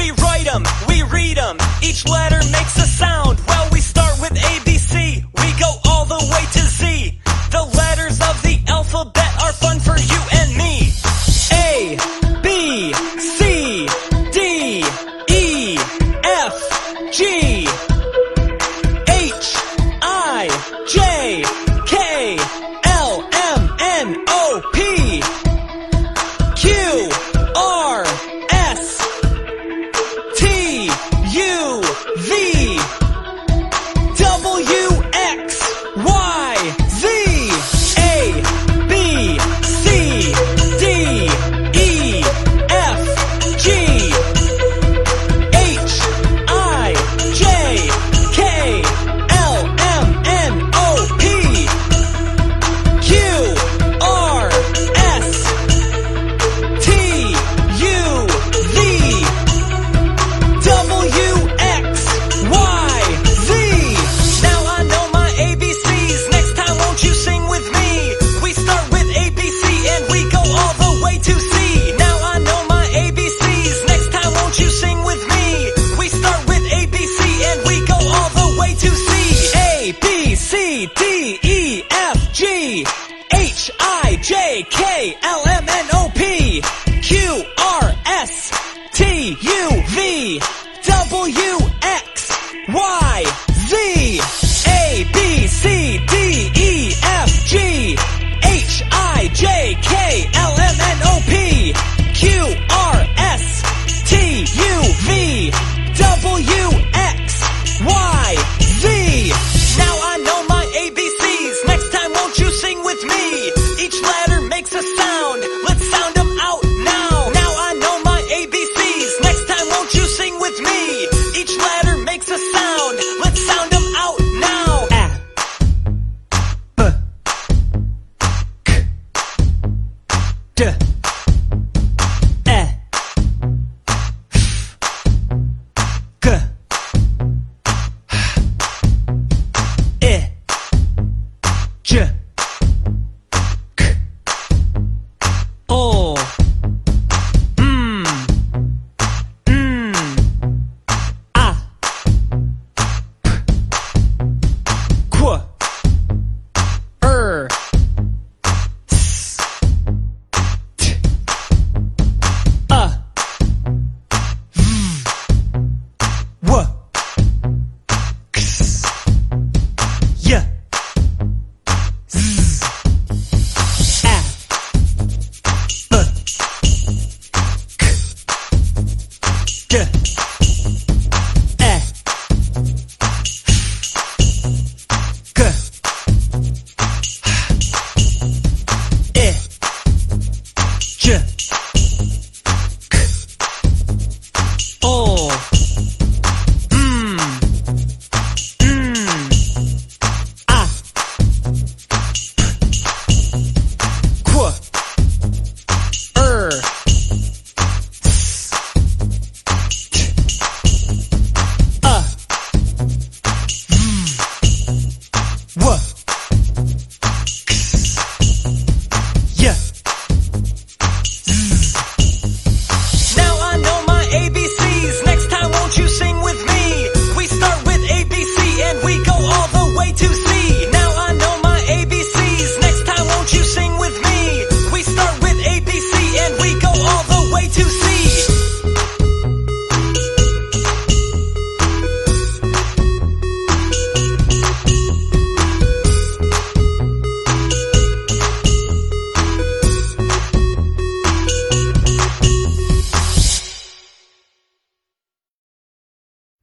We write them, we read them, each letter makes a sound. Well, we start with ABC, we go all the way to Z. The letters of the alphabet are fun for you and me. A, B, C, D, E, F, G. A, B, C, D, E, F, G, H, I, J, K, L, M, Yeah. What?